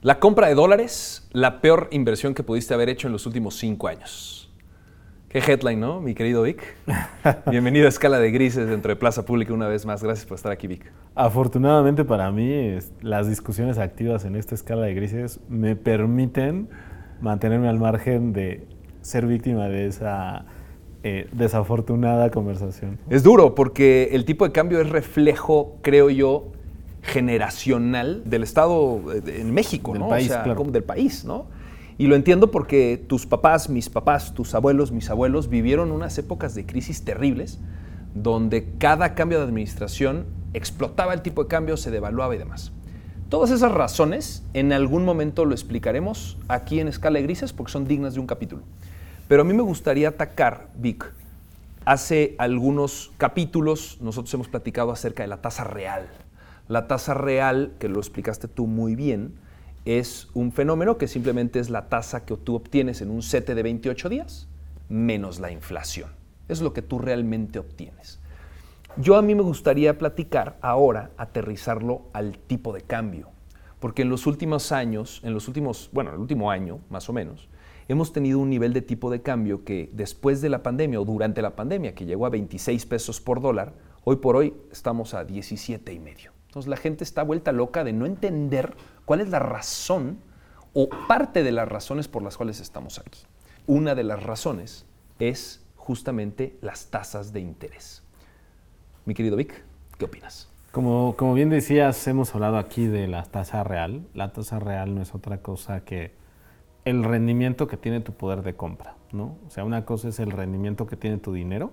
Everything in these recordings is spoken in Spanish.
La compra de dólares, la peor inversión que pudiste haber hecho en los últimos cinco años. Qué headline, ¿no, mi querido Vic? Bienvenido a Escala de Grises dentro de Plaza Pública una vez más. Gracias por estar aquí, Vic. Afortunadamente para mí, las discusiones activas en esta escala de grises me permiten mantenerme al margen de ser víctima de esa eh, desafortunada conversación. Es duro porque el tipo de cambio es reflejo, creo yo, generacional del Estado eh, en México, del ¿no? País, o sea, claro. como del país, ¿no? Y lo entiendo porque tus papás, mis papás, tus abuelos, mis abuelos vivieron unas épocas de crisis terribles donde cada cambio de administración explotaba el tipo de cambio, se devaluaba y demás. Todas esas razones en algún momento lo explicaremos aquí en Escala de Grises porque son dignas de un capítulo. Pero a mí me gustaría atacar, Vic, hace algunos capítulos nosotros hemos platicado acerca de la tasa real. La tasa real, que lo explicaste tú muy bien, es un fenómeno que simplemente es la tasa que tú obtienes en un sete de 28 días menos la inflación. Es lo que tú realmente obtienes. Yo a mí me gustaría platicar ahora, aterrizarlo al tipo de cambio, porque en los últimos años, en los últimos, bueno, el último año más o menos, hemos tenido un nivel de tipo de cambio que después de la pandemia o durante la pandemia, que llegó a 26 pesos por dólar, hoy por hoy estamos a 17 y medio. La gente está vuelta loca de no entender cuál es la razón o parte de las razones por las cuales estamos aquí. Una de las razones es justamente las tasas de interés. Mi querido Vic, ¿qué opinas? Como, como bien decías, hemos hablado aquí de la tasa real. La tasa real no es otra cosa que el rendimiento que tiene tu poder de compra, ¿no? O sea, una cosa es el rendimiento que tiene tu dinero,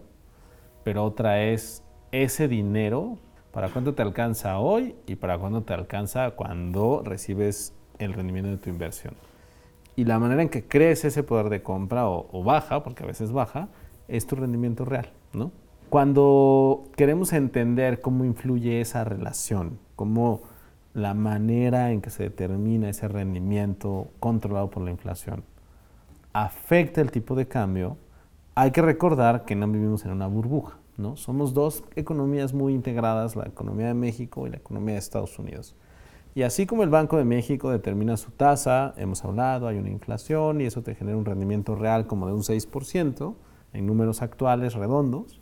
pero otra es ese dinero para cuánto te alcanza hoy y para cuánto te alcanza cuando recibes el rendimiento de tu inversión. Y la manera en que crees ese poder de compra o, o baja, porque a veces baja, es tu rendimiento real, ¿no? Cuando queremos entender cómo influye esa relación, cómo la manera en que se determina ese rendimiento controlado por la inflación afecta el tipo de cambio, hay que recordar que no vivimos en una burbuja, ¿no? Somos dos economías muy integradas, la economía de México y la economía de Estados Unidos. Y así como el Banco de México determina su tasa, hemos hablado, hay una inflación y eso te genera un rendimiento real como de un 6% en números actuales redondos.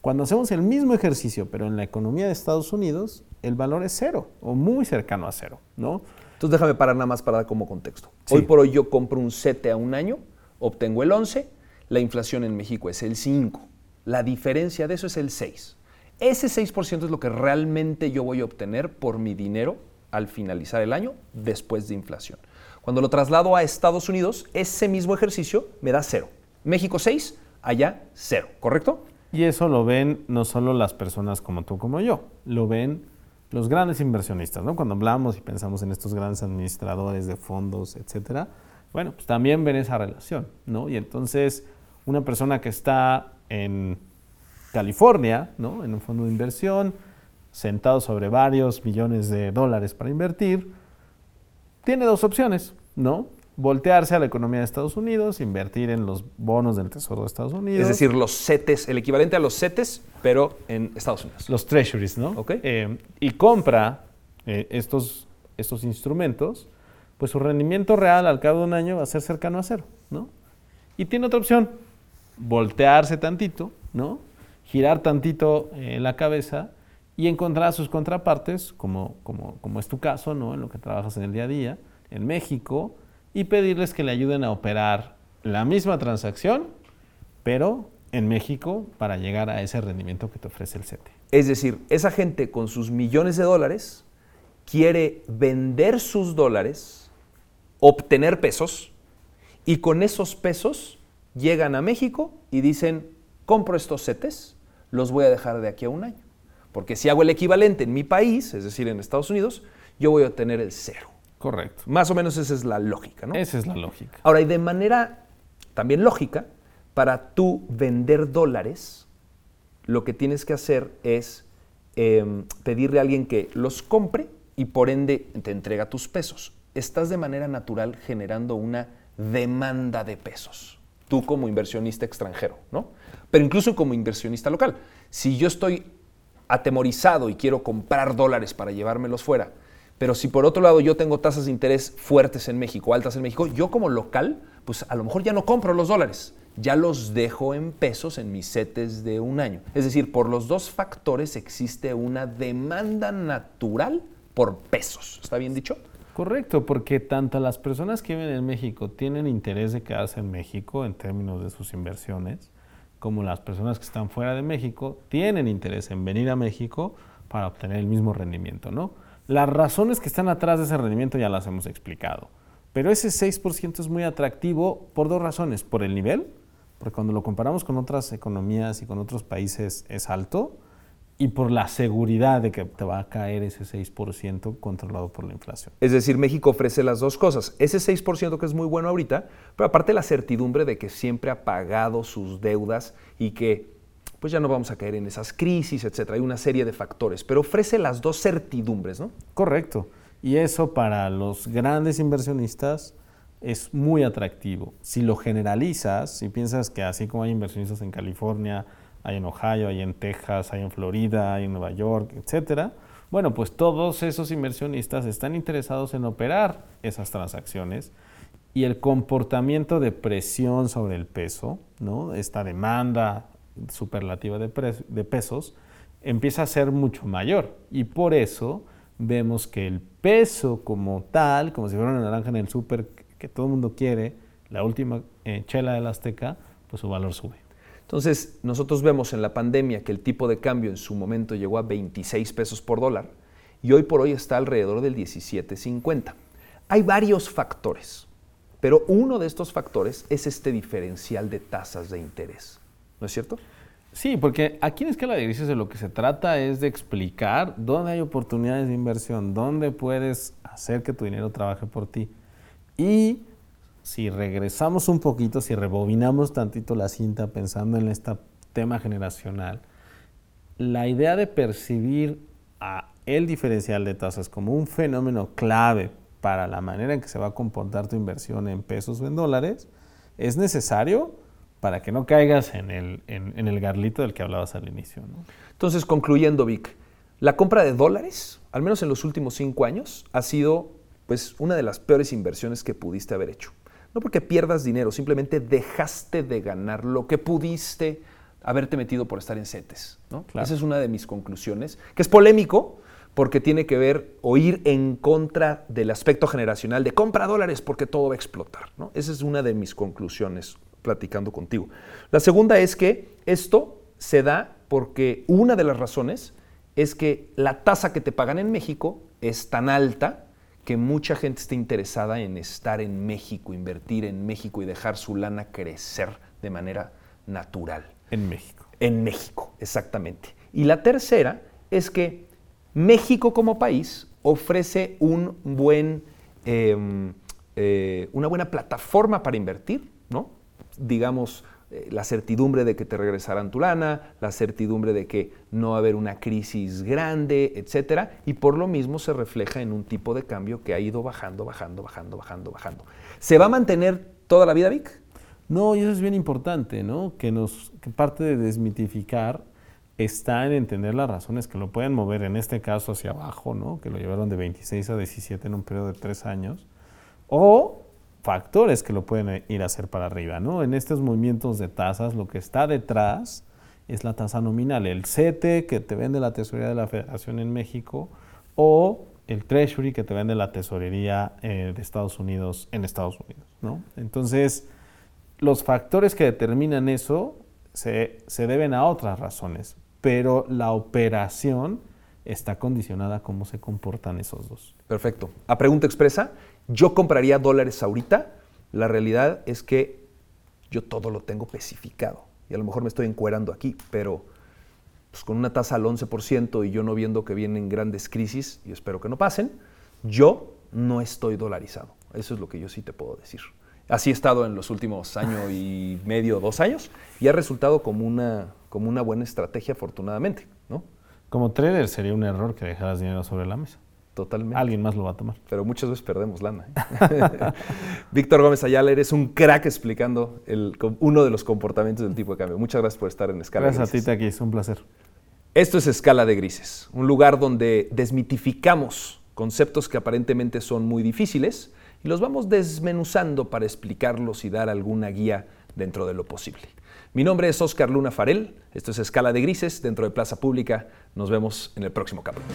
Cuando hacemos el mismo ejercicio, pero en la economía de Estados Unidos, el valor es cero o muy cercano a cero, ¿no? Entonces déjame parar nada más para dar como contexto. Sí. Hoy por hoy yo compro un 7 a un año, obtengo el 11, la inflación en México es el 5. La diferencia de eso es el 6. Ese 6% es lo que realmente yo voy a obtener por mi dinero al finalizar el año después de inflación. Cuando lo traslado a Estados Unidos, ese mismo ejercicio me da cero. México 6, allá 0, ¿correcto? Y eso lo ven no solo las personas como tú como yo, lo ven los grandes inversionistas, ¿no? Cuando hablamos y pensamos en estos grandes administradores de fondos, etcétera, bueno, pues también ven esa relación, ¿no? Y entonces una persona que está en California, ¿no? En un fondo de inversión, sentado sobre varios millones de dólares para invertir, tiene dos opciones, ¿no? Voltearse a la economía de Estados Unidos, invertir en los bonos del Tesoro de Estados Unidos. Es decir, los CETES, el equivalente a los CETES, pero en Estados Unidos. los treasuries, ¿no? Ok. Eh, y compra eh, estos, estos instrumentos, pues su rendimiento real al cabo de un año va a ser cercano a cero, ¿no? Y tiene otra opción, voltearse tantito, ¿no? Girar tantito eh, la cabeza y encontrar a sus contrapartes, como, como, como es tu caso, ¿no? En lo que trabajas en el día a día, en México, y pedirles que le ayuden a operar la misma transacción, pero en México para llegar a ese rendimiento que te ofrece el CETE. Es decir, esa gente con sus millones de dólares quiere vender sus dólares, obtener pesos, y con esos pesos llegan a México y dicen, compro estos CETES, los voy a dejar de aquí a un año. Porque si hago el equivalente en mi país, es decir, en Estados Unidos, yo voy a obtener el cero. Correcto. Más o menos esa es la lógica, ¿no? Esa es la lógica. Ahora, y de manera también lógica, para tú vender dólares, lo que tienes que hacer es eh, pedirle a alguien que los compre y por ende te entrega tus pesos. Estás de manera natural generando una demanda de pesos, tú como inversionista extranjero, ¿no? Pero incluso como inversionista local. Si yo estoy atemorizado y quiero comprar dólares para llevármelos fuera, Pero si por otro lado yo tengo tasas de interés fuertes en México, altas en México, yo como local, pues a lo mejor ya no compro los dólares, ya los dejo en pesos en mis setes de un año. Es decir, por los dos factores existe una demanda natural por pesos. ¿Está bien dicho? Correcto, porque tanto las personas que viven en México tienen interés de quedarse en México en términos de sus inversiones, como las personas que están fuera de México tienen interés en venir a México para obtener el mismo rendimiento, ¿no? Las razones que están atrás de ese rendimiento ya las hemos explicado. Pero ese 6% es muy atractivo por dos razones. Por el nivel, porque cuando lo comparamos con otras economías y con otros países es alto, y por la seguridad de que te va a caer ese 6% controlado por la inflación. Es decir, México ofrece las dos cosas. Ese 6% que es muy bueno ahorita, pero aparte la certidumbre de que siempre ha pagado sus deudas y que pues ya no vamos a caer en esas crisis, etcétera. Hay una serie de factores, pero ofrece las dos certidumbres, ¿no? Correcto. Y eso para los grandes inversionistas es muy atractivo. Si lo generalizas, si piensas que así como hay inversionistas en California, hay en Ohio, hay en Texas, hay en Florida, hay en Nueva York, etcétera, bueno, pues todos esos inversionistas están interesados en operar esas transacciones y el comportamiento de presión sobre el peso, ¿no? esta demanda superlativa de, pesos, empieza a ser mucho mayor. Y por eso vemos que el peso como tal, como si fuera una naranja en el súper que todo el mundo quiere, la última eh, chela del Azteca, pues su valor sube. Entonces, nosotros vemos en la pandemia que el tipo de cambio en su momento llegó a 26 pesos por dólar y hoy por hoy está alrededor del 17.50. Hay varios factores, pero uno de estos factores es este diferencial de tasas de interés. ¿no es cierto? Sí, porque aquí en Escala de Grises de lo que se trata es de explicar dónde hay oportunidades de inversión, dónde puedes hacer que tu dinero trabaje por ti. Y si regresamos un poquito, si rebobinamos tantito la cinta pensando en este tema generacional, la idea de percibir el diferencial de tasas como un fenómeno clave para la manera en que se va a comportar tu inversión en pesos o en dólares es necesario para que no caigas en el, en, garlito del que hablabas al inicio. Entonces, concluyendo, Vic, la compra de dólares, al menos en los últimos cinco años, ha sido pues, una de las peores inversiones que pudiste haber hecho. No porque pierdas dinero, simplemente dejaste de ganar lo que pudiste haberte metido por estar en CETES. ¿no? Esa es una de mis conclusiones, que es polémico, porque tiene que ver o ir en contra del aspecto generacional de compra dólares porque todo va a explotar. ¿no? Esa es una de mis conclusiones platicando contigo. La segunda es que esto se da porque una de las razones es que la tasa que te pagan en México es tan alta que mucha gente está interesada en estar en México, invertir en México y dejar su lana crecer de manera natural. En México. En México, exactamente. Y la tercera es que México como país ofrece un buen, em, eh, una buena plataforma para invertir, ¿no? digamos, la certidumbre de que te regresarán tu lana, la certidumbre de que no va a haber una crisis grande, etcétera, y por lo mismo se refleja en un tipo de cambio que ha ido bajando, bajando, bajando, bajando, bajando. ¿Se va a mantener toda la vida, Vic? No, y eso es bien importante, ¿no? Que nos que parte de desmitificar está en entender las razones que lo pueden mover, en este caso hacia abajo, ¿no? Que lo llevaron de 26 a 17 en un periodo de tres años, o factores que lo pueden ir a hacer para arriba. ¿no? En estos movimientos de tasas, lo que está detrás es la tasa nominal, el CETE que te vende la tesorería de la Federación en México o el Treasury que te vende la tesorería eh, de Estados Unidos en Estados Unidos. ¿no? Entonces, los factores que determinan eso se, se deben a otras razones, pero la operación está condicionada a cómo se comportan esos dos. Perfecto. A pregunta expresa, yo compraría dólares ahorita. La realidad es que yo todo lo tengo especificado. Y a lo mejor me estoy encuerando aquí, pero pues, con una tasa al 11% y yo no viendo que vienen grandes crisis, y espero que no pasen, yo no estoy dolarizado. Eso es lo que yo sí te puedo decir. Así he estado en los últimos año y medio, dos años, y ha resultado como una, como una buena estrategia, afortunadamente. ¿no? Como trader sería un error que dejaras dinero sobre la mesa. Totalmente. Alguien más lo va a tomar. Pero muchas veces perdemos lana. ¿eh? Víctor Gómez Ayala, eres un crack explicando el, uno de los comportamientos del tipo de cambio. Muchas gracias por estar en Escala gracias de Grises. Gracias a ti, Taquis. Un placer. Esto es Escala de Grises, un lugar donde desmitificamos conceptos que aparentemente son muy difíciles y los vamos desmenuzando para explicarlos y dar alguna guía dentro de lo posible. Mi nombre es Oscar Luna Farel, esto es Escala de Grises dentro de Plaza Pública, nos vemos en el próximo capítulo.